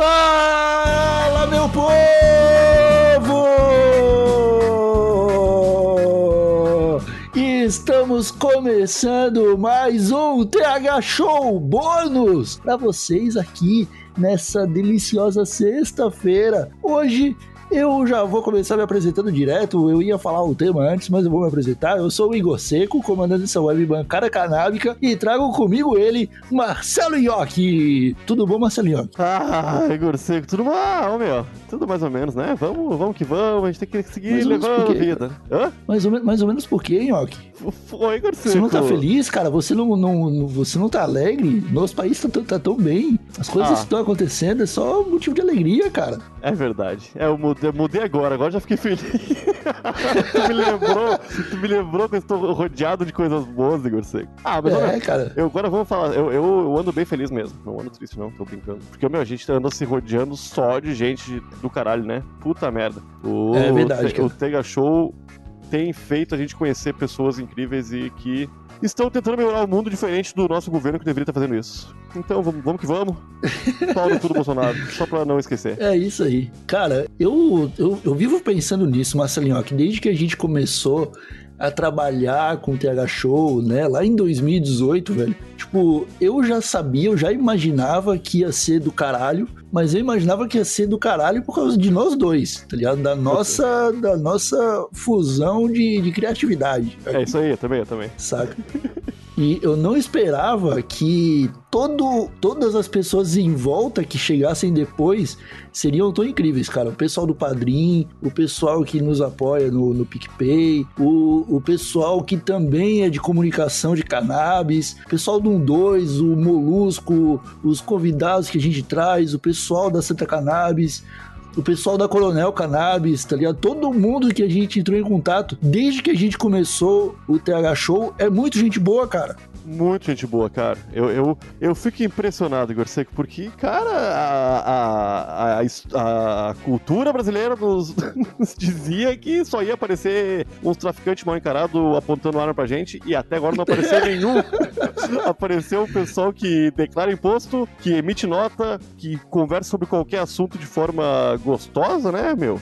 Fala, meu povo! Estamos começando mais um TH Show bônus para vocês aqui nessa deliciosa sexta-feira. Hoje eu já vou começar me apresentando direto. Eu ia falar o tema antes, mas eu vou me apresentar. Eu sou o Igor Seco, comandante dessa web bancada canábica, e trago comigo ele, Marcelo Iocchi. Tudo bom, Marcelo Iocchi? Ah, Igor Seco, tudo bom, ah, meu? Tudo mais ou menos, né? Vamos, vamos que vamos, a gente tem que seguir Mais levando a vida. Hã? Mais ou, mais ou menos por quê, Iocchi? Foi, Seco. Você não tá feliz, cara? Você não, não, você não tá alegre? Nosso país tá, tão- tá tão bem. As coisas Ah. estão acontecendo é só motivo de alegria, cara. É verdade. É, eu mudei, mudei agora, agora já fiquei feliz. tu me lembrou, tu me lembrou que eu estou rodeado de coisas boas, Igor Seco. Ah, mas olha, É, cara. Eu, agora vamos falar, eu, eu, eu ando bem feliz mesmo. Não ando triste, não, tô brincando. Porque, meu, a gente anda se rodeando só de gente do caralho, né? Puta merda. O, É verdade, cara. O Tega Show tem feito a gente conhecer pessoas incríveis e que estão tentando melhorar o mundo diferente do nosso governo que deveria estar fazendo isso. Então, vamos, vamos que vamos. Pau no cu do Bolsonaro, só pra não esquecer. É isso aí. Cara, eu, eu, eu vivo pensando nisso, Marcelinho, que desde que a gente começou a trabalhar com o TH Show, né, lá em 2018, velho, tipo, eu já sabia, eu já imaginava que ia ser do caralho, mas eu imaginava que ia ser do caralho por causa de nós dois, tá ligado? Da nossa, da nossa fusão de, de criatividade. É isso aí, eu também, eu também. saca? E eu não esperava que todo, todas as pessoas em volta que chegassem depois seriam tão incríveis, cara. O pessoal do Padrim, o pessoal que nos apoia no, no PicPay, o, o pessoal que também é de comunicação de cannabis, o pessoal do 12, o Molusco, os convidados que a gente traz, o pessoal da Santa Cannabis, o pessoal da Coronel Cannabis, tá ligado? Todo mundo que a gente entrou em contato, desde que a gente começou o TH Show, é muito gente boa, cara. Muito gente boa, cara. Eu, eu, eu fico impressionado, Igor Seco, porque, cara, a, a, a, a cultura brasileira nos, nos dizia que só ia aparecer uns traficantes mal encarados apontando arma pra gente, e até agora não apareceu nenhum. Apareceu o pessoal que declara imposto, que emite nota, que conversa sobre qualquer assunto de forma gostosa, né, meu?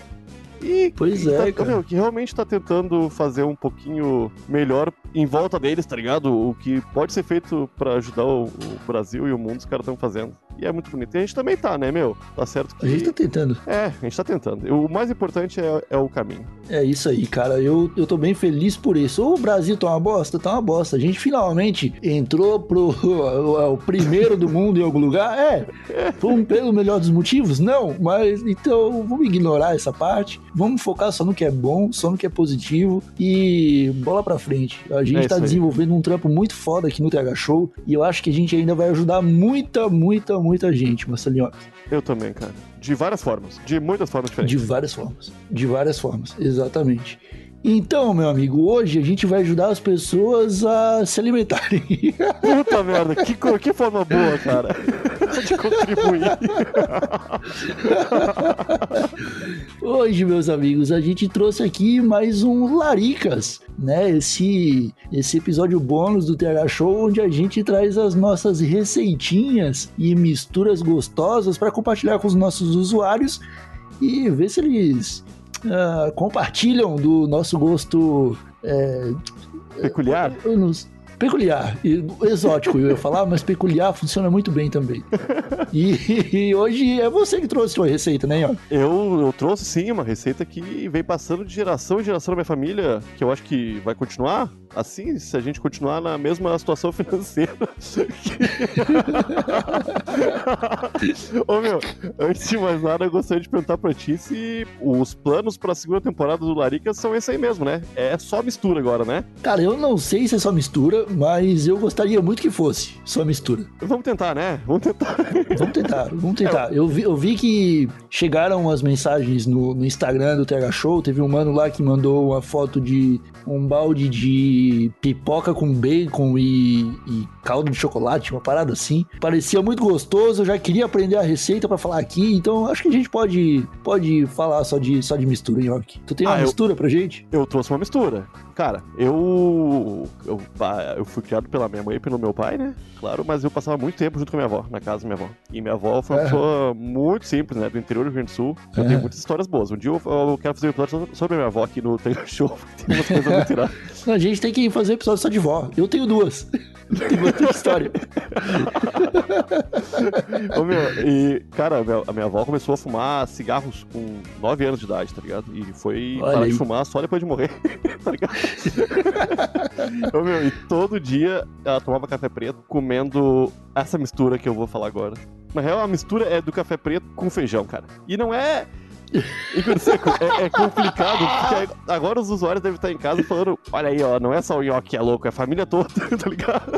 E Pois e é, tá- meu, que realmente tá tentando fazer um pouquinho melhor em volta deles, tá ligado? O que pode ser feito pra ajudar o, o Brasil e o mundo, os caras estão fazendo. E é muito bonito. E a gente também tá, né, meu? Tá certo que. A gente tá tentando. É, a gente tá tentando. O mais importante é, é o caminho. É isso aí, cara. Eu, eu tô bem feliz por isso. O Brasil tá uma bosta? Tá uma bosta. A gente finalmente entrou pro o, o primeiro do mundo em algum lugar? É. Foi um pelo melhor dos motivos? Não. Mas então vamos ignorar essa parte. Vamos focar só no que é bom, só no que é positivo e bola pra frente. A gente É tá desenvolvendo um trampo muito foda aqui no TH Show e eu acho que a gente ainda vai ajudar muita, muita, muita gente, Marcelinho. Eu também, cara. De várias formas. De muitas formas diferentes. De várias formas. De várias formas, exatamente. Então, meu amigo, hoje a gente vai ajudar as pessoas a se alimentarem. Puta merda, que, que forma boa, cara. De contribuir. Hoje, meus amigos, a gente trouxe aqui mais um Laricas, né? Esse, esse episódio bônus do TH Show, onde a gente traz as nossas receitinhas e misturas gostosas para compartilhar com os nossos usuários e ver se eles ah, compartilham do nosso gosto é, Peculiar? eu não- peculiar, e- exótico eu ia falar, mas peculiar funciona muito bem também. E, e hoje é você que trouxe sua receita, né, Ian? Eu, eu trouxe sim uma receita que vem passando de geração em geração na minha família, que eu acho que vai continuar assim, se a gente continuar na mesma situação financeira. Ô meu, antes de mais nada, eu gostaria de perguntar pra ti se os planos pra segunda temporada do Larica são esse aí mesmo, né? É só mistura agora, né? Cara, eu não sei se é só mistura, mas eu gostaria muito que fosse só mistura. Vamos tentar, né? Vamos tentar. Vamos tentar, vamos tentar. Eu vi, eu vi que chegaram as mensagens no, no Instagram do TH Show. Teve um mano lá que mandou uma foto de um balde de pipoca com bacon e, e caldo de chocolate, uma parada assim. Parecia muito gostoso, eu já queria aprender a receita para falar aqui, então acho que a gente pode, pode falar só de, só de mistura, Nhoque. Tu tem uma Ah, eu- mistura pra gente? Eu trouxe uma mistura. Cara, eu, eu. ah, Eu fui criado pela minha mãe e pelo meu pai, né? Claro, mas eu passava muito tempo junto com a minha avó, na casa da minha avó. E minha avó foi uma É. pessoa muito simples, né? Do interior do Rio Grande do Sul. Eu É. tenho muitas histórias boas. Um dia eu, eu quero fazer um episódio sobre- a minha avó aqui no Tega Show. Tem umas coisas muito iradas. A gente tem que fazer episódio só de vó. Eu tenho duas. tem bastante história. Ô, meu, e, cara, a minha, a minha avó começou a fumar cigarros com 9 anos de idade, tá ligado? E foi Olha parar aí. de fumar só depois de morrer, tá ligado? Ô, meu, e todo dia ela tomava café preto comendo essa mistura que eu vou falar agora. Na real, a mistura é do café preto com feijão, cara. E não é. Igor Seco, é, é complicado, porque agora os usuários devem estar em casa falando: olha aí, ó, não é só o Nhoque que é louco, é a família toda, tá ligado?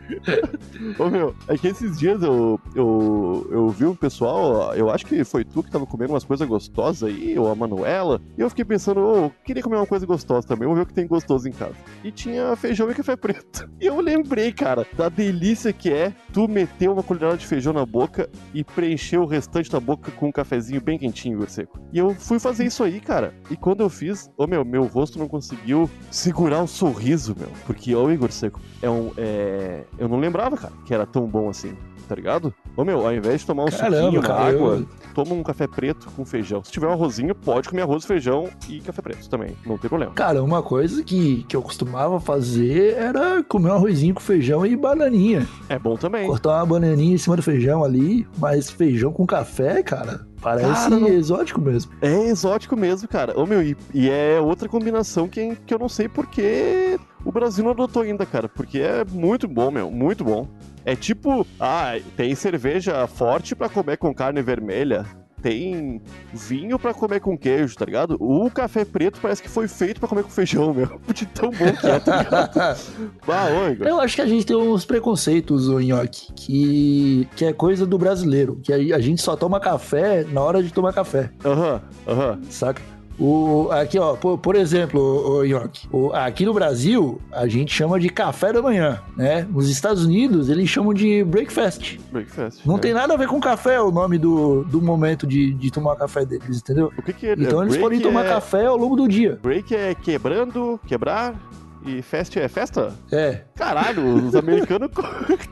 Ô meu, é que esses dias eu, eu, eu vi um pessoal, eu acho que foi tu que tava comendo umas coisas gostosas aí, ou a Manuela, e eu fiquei pensando, ô, queria comer uma coisa gostosa também, vou ver o que tem gostoso em casa. E tinha feijão e café preto. E eu lembrei, cara, da delícia que é tu meter uma colherada de feijão na boca e preencher o restante da boca com um cafezinho bem quentinho, Seco. E eu fui fazer isso aí, cara. E quando eu fiz, ô meu, meu rosto não conseguiu segurar o sorriso, meu. Porque, ô Igor Seco, é um. É... Eu não lembrava, cara, que era tão bom assim, tá ligado? Ô meu, ao invés de tomar um Caramba, suquinho, uma cara, água, eu- toma um café preto com feijão. Se tiver um arrozinho, pode comer arroz, feijão e café preto também. Não tem problema. Cara, uma coisa que, que eu costumava fazer era comer um arrozinho com feijão e bananinha. É bom também. Cortar uma bananinha em cima do feijão ali, mas feijão com café, cara, parece Cara, não- exótico mesmo. É exótico mesmo, cara. Ô, meu, e, e é outra combinação que, que eu não sei porque o Brasil não adotou ainda, cara. Porque é muito bom, meu. Muito bom. É tipo, ah, tem cerveja forte pra comer com carne vermelha. Tem vinho pra comer com queijo, tá ligado? O café preto parece que foi feito pra comer com feijão, meu. De tão bom que é, tá ligado? Ah, ô, Igor. Eu acho que a gente tem uns preconceitos, ô Nhoque, que, que é coisa do brasileiro. Que a, a gente só toma café na hora de tomar café, Aham, aham. saca? O, aqui, ó, por, por exemplo, o Nhoque, o- aqui no Brasil, a gente chama de café da manhã, né? Nos Estados Unidos, eles chamam de breakfast. Breakfast. Não é. tem nada a ver com café, o nome do, do momento de, de tomar café deles, entendeu? O que que é? Então eles break podem tomar é... café ao longo do dia. Break é quebrando, quebrar. E fest é festa? É. Caralho, os americanos co-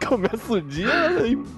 começam o dia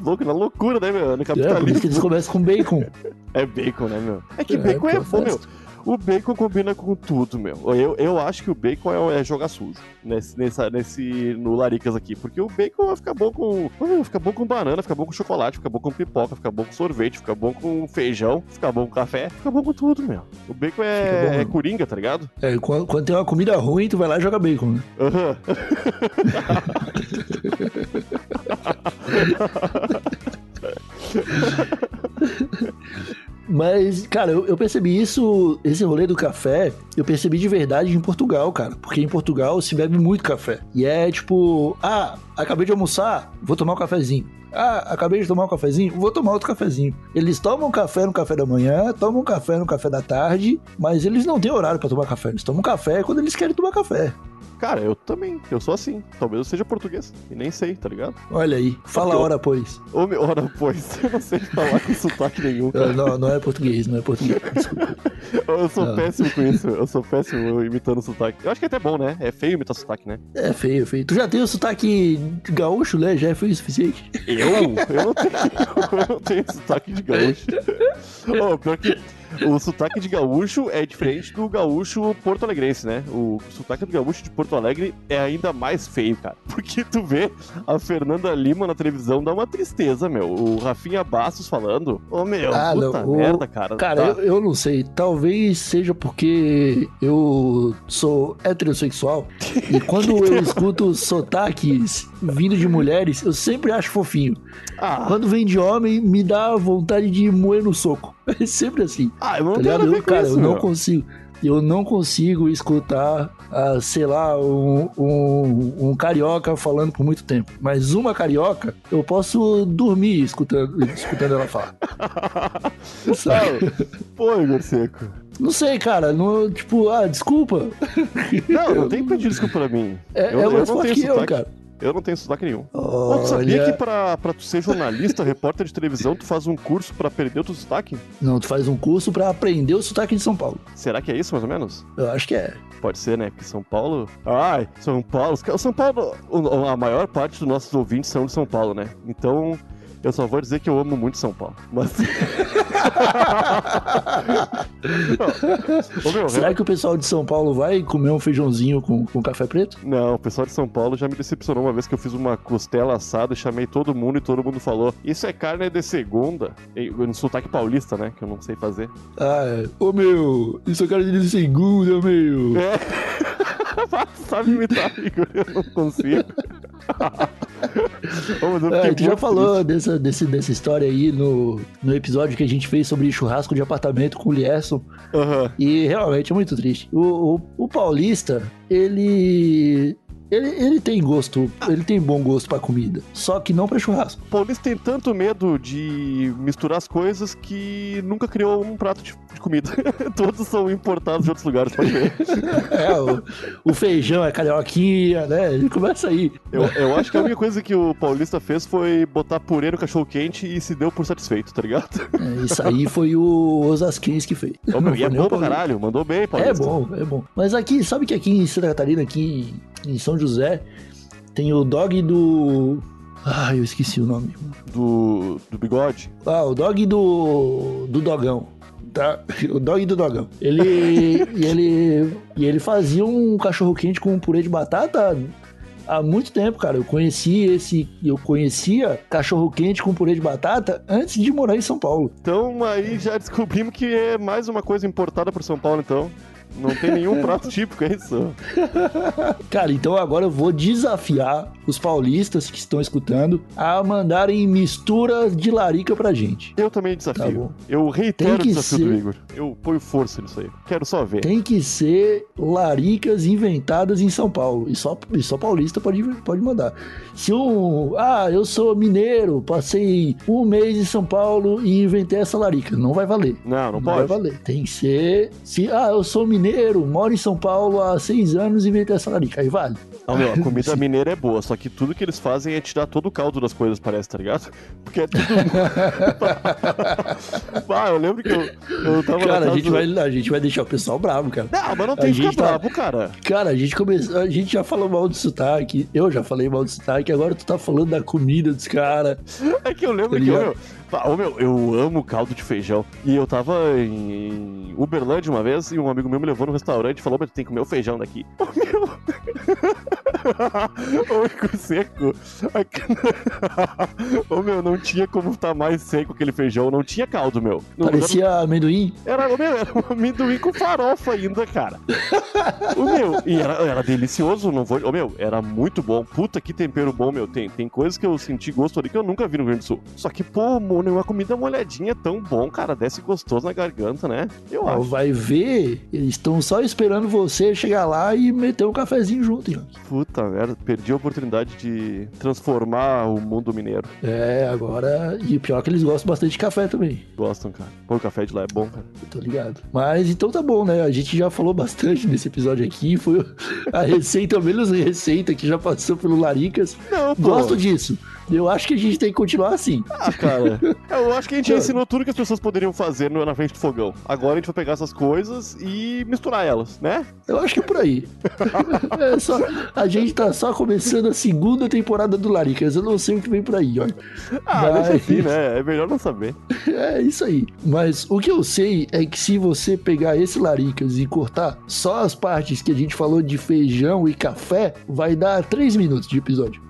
louco, na loucura, né, meu? No É, por isso capitalismo. que eles começam com bacon. É bacon, né, meu? É que É, bacon é bom, meu. O bacon combina com tudo, meu. Eu, eu acho que o bacon é, é jogar sujo nesse, nessa, nesse, no Laricas aqui. Porque o bacon vai ficar bom com. Fica bom com banana, fica bom com chocolate, fica bom com pipoca, fica bom com sorvete, fica bom com feijão, fica bom com café, fica bom com tudo, meu. O bacon Fica bom, é, é coringa, tá ligado? É, quando, quando tem uma comida ruim, tu vai lá e joga bacon, né? Aham. Mas, cara, eu, eu percebi isso, esse rolê do café, eu percebi de verdade em Portugal, cara. Porque em Portugal se bebe muito café. E é tipo, ah, acabei de almoçar, vou tomar um cafezinho. Ah, acabei de tomar um cafezinho, vou tomar outro cafezinho. Eles tomam café no café da manhã, tomam café no café da tarde, mas eles não têm horário pra tomar café. Eles tomam café quando eles querem tomar café. Cara, eu também. Eu sou assim. Talvez eu seja português. E nem sei, tá ligado? Olha aí, fala hora, pois. Ô, meu, ora, pois, eu não sei falar com sotaque nenhum, Ah, cara. Não, não é português, não é português. Desculpa. Eu sou Não. péssimo com isso. Eu sou péssimo imitando sotaque. Eu acho que é até bom, né? É feio imitar sotaque, né? É feio, feio. Tu já tem o sotaque gaúcho, né? Já é feio o suficiente. Eu? Eu não tenho, eu não tenho sotaque de gaúcho. Ô, pior que o sotaque de gaúcho é diferente do gaúcho porto-alegrense, né? O sotaque do gaúcho de Porto Alegre é ainda mais feio, cara. Porque tu vê a Fernanda Lima na televisão, dá uma tristeza, meu. O Rafinha Bastos falando. Ô, meu, Ah, puta não, merda, cara. Cara, Tá. eu, eu não sei. Talvez seja porque eu sou heterossexual e quando eu escuto sotaques vindo de mulheres, eu sempre acho fofinho. Ah, Quando vem de homem, me dá vontade de moer no soco. É sempre assim. ah, eu não Tá tenho Eu, cara, isso, eu não meu. consigo. Eu não consigo escutar, ah, sei lá, um, um, um carioca falando por muito tempo. Mas uma carioca, eu posso dormir escutando, escutando ela falar. Sabe? Pô, Igor Seco. Não sei, cara. Não, tipo, ah, desculpa. Não, não tem que pedir desculpa pra mim. É, é mais forte que eu, cara. Eu não tenho sotaque nenhum. Pô, tu sabia Olha. que pra, pra tu ser jornalista, repórter de televisão, tu faz um curso pra perder o teu sotaque? Não, tu faz um curso pra aprender o sotaque de São Paulo. Será que é isso, mais ou menos? Eu acho que é. Pode ser, né? Porque São Paulo. Ai, São Paulo. São Paulo. A maior parte dos nossos ouvintes são de São Paulo, né? Então. Eu só vou dizer que eu amo muito São Paulo. Mas. Ô, Será que o pessoal de São Paulo vai comer um feijãozinho com, com café preto? Não, o pessoal de São Paulo já me decepcionou uma vez que eu fiz uma costela assada e chamei todo mundo e todo mundo falou: Isso é carne de segunda. No sotaque paulista, né? Que eu não sei fazer. Ah, é. Ô meu, isso é cara de segunda, meu. É. Sabe imitar, Igor? Eu não consigo. É, tu já falou dessa, desse, dessa história aí no, no episódio que a gente fez sobre churrasco de apartamento com o Lierson. Aham. E realmente é muito triste. O, o, o paulista, ele, ele. Ele tem gosto, ele tem bom gosto pra comida. Só que não pra churrasco. O paulista tem tanto medo de misturar as coisas que nunca criou um prato de, de comida. Todos são importados de outros lugares, pode ver. É, o, o feijão é carioquinha, né? Ele começa aí. Eu, eu acho que a única coisa que o paulista fez foi botar purê no cachorro quente e se deu por satisfeito, tá ligado? É, isso aí foi o Osasquens que fez. Ô, meu, e é bom pra caralho, mandou bem, É paulista. bom, é bom. Mas aqui, sabe que aqui em Santa Catarina, aqui em São José, tem o dog do. Ah, eu esqueci o nome. Do, do bigode. Ah, o dog do. do dogão. Tá? O dog do dogão. Ele. e ele. E ele fazia um cachorro quente com um purê de batata. Há muito tempo, cara. Eu conheci esse. Eu conhecia cachorro quente com purê de batata antes de morar em São Paulo. Então aí já descobrimos que é mais uma coisa importada por São Paulo, então. Não tem nenhum prato típico, é isso? Cara, então agora eu vou desafiar os paulistas que estão escutando a mandarem misturas de larica pra gente. Eu também Tá desafio. bom. eu reitero o desafio do ser- Igor. Eu ponho força nisso aí. Quero só ver. Tem que ser laricas inventadas em São Paulo. E só, e só paulista pode, pode mandar. Se um. Ah, eu sou mineiro, passei um mês em São Paulo e inventei essa larica. Não vai valer. Não, não vai pode. valer. Tem que ser. Se, ah, eu sou mineiro, moro em São Paulo há seis anos e inventei essa larica. Aí vale. Ah, meu, a comida mineira é boa, só que tudo que eles fazem é tirar todo o caldo das coisas, parece, tá ligado? Porque é tudo. ah, eu lembro que eu, eu tava Cara, a gente, do- vai, a gente vai deixar o pessoal bravo, cara. Não, mas não A tem que ficar tá- bravo, cara. Cara, a gente começou. A gente já falou mal do sotaque. Eu já falei mal do sotaque. Agora tu tá falando da comida dos caras. É que eu lembro Tá que, ah, ô, meu, eu amo caldo de feijão. E eu tava em Uberlândia uma vez e um amigo meu me levou no restaurante e falou: Mas tem que comer o feijão daqui. Ô, meu. Ô, Igor seco. Ô, meu, não tinha como estar mais seco aquele feijão. Não tinha caldo, meu. Lugar- Parecia amendoim. Era, meu, era um amendoim com farofa ainda, cara. O meu, e era, era delicioso, não vou. Ô, meu, era muito bom. Puta que tempero bom, meu. Tem, tem coisas que eu senti gosto ali que eu nunca vi no Rio Grande do Sul. Só que, pô, mano, uma comida molhadinha é tão bom, cara. Desce gostoso na garganta, né? Eu acho. vai ver, eles estão só esperando você chegar lá e meter um cafezinho junto, hein? Puta merda, perdi a oportunidade de transformar o mundo mineiro. É, agora. E o pior é que eles gostam bastante de café também. Gostam, cara. Pô, o café de lá é bom, cara. Eu tô ligado. Mas então tá bom, né? A gente já falou bastante nesse episódio aqui. Foi a receita, menos receita que já passou pelo Laricas. Não, pô. Gosto disso. Eu acho que a gente tem que continuar assim. Ah, cara. Eu acho que a gente ensinou tudo que as pessoas poderiam fazer na frente do fogão. Agora a gente vai pegar essas coisas e misturar elas, né? Eu acho que é por aí. É só, a gente tá só começando a segunda temporada do Laricas. Eu não sei o que vem por aí, ó. Ah, Mas- assim, né? É melhor não saber. É isso aí. Mas o que eu sei é que se você pegar esse Laricas e cortar só as partes que a gente falou de feijão e café, vai dar três minutos de episódio.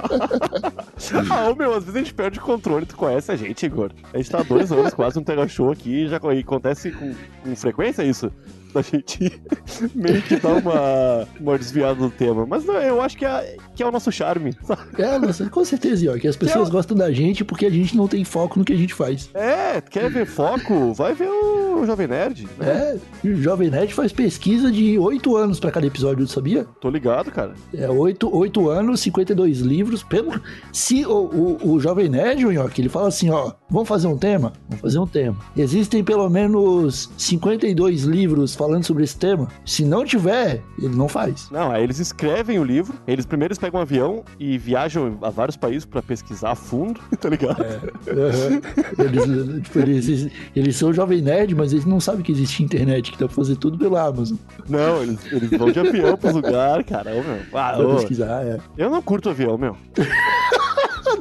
Ah, meu, às vezes a gente perde o controle, tu conhece a gente, Igor. A gente tá há dois anos quase no Tega Show aqui, já e acontece com, com frequência isso. Da gente meio que dar uma, uma desviada do tema. Mas não, eu acho que é, que é o nosso charme. sabe? É, nossa, com certeza, ó, que as pessoas gostam da gente porque a gente não tem foco no que a gente faz. É, quer ver foco? Vai ver o Jovem Nerd, né? É, o Jovem Nerd faz pesquisa de 8 anos pra cada episódio, sabia? Tô ligado, cara. É 8, 8 anos, 52 livros. Pelo, se o, o, o Jovem Nerd, o Nhoque, ele fala assim, ó, vamos fazer um tema? Vamos fazer um tema. Existem pelo menos 52 livros falando sobre esse tema. Se não tiver, ele não faz. Não, aí eles escrevem o livro, eles primeiro pegam um avião e viajam a vários países pra pesquisar a fundo, tá ligado? Uhum. Eles, tipo, eles, eles são Jovem Nerd, mas eles não sabem que existe internet, que dá pra fazer tudo pela Amazon. Não, eles, eles vão de avião pros lugares, cara. Ô, meu. Ah, Pra ô, pesquisar, é. eu não curto avião, meu.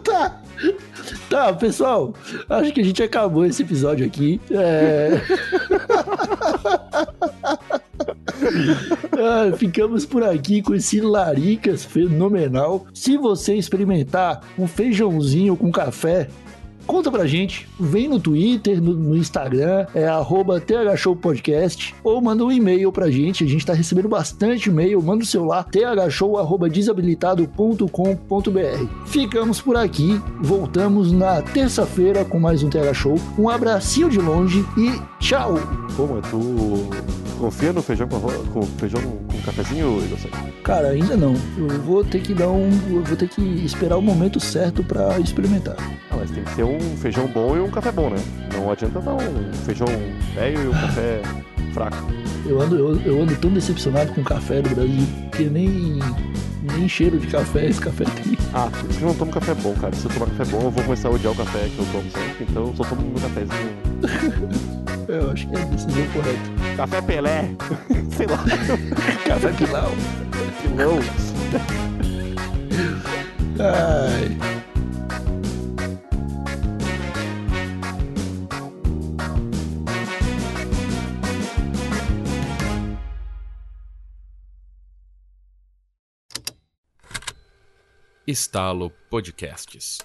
Tá. Tá, pessoal, acho que a gente acabou esse episódio aqui. É... Ah, ficamos por aqui com esse Laricas fenomenal. Se você experimentar um feijãozinho com café, conta pra gente. Vem no Twitter, no, no Instagram, é arroba thshowpodcast, ou manda um e-mail pra gente. A gente tá recebendo bastante e-mail. Manda o seu lá, thshow.desabilitado.com.br. Ficamos por aqui. Voltamos na terça-feira com mais um TH Show. Um abracinho de longe e tchau! Pô, mas tu confia no feijão com, arroz, com feijão com cafezinho, Igor? Cara, ainda não. Eu vou ter que dar um. Eu vou ter que esperar o momento certo pra experimentar. Mas tem que ser um feijão bom e um café bom, né? Não adianta dar um feijão velho e um café fraco. Eu ando, eu, eu ando tão decepcionado com o café do Brasil que nem, nem cheiro de café esse café tem. Ah, por isso que eu não tomo café bom, cara. Se eu tomar café bom, eu vou começar a odiar o café que eu tomo sempre. Então eu só tomo meu cafezinho. Eu acho que é a decisão correta. Café Pelé. Sei lá. Café Pilau. Não. Ai. Estalo Podcasts.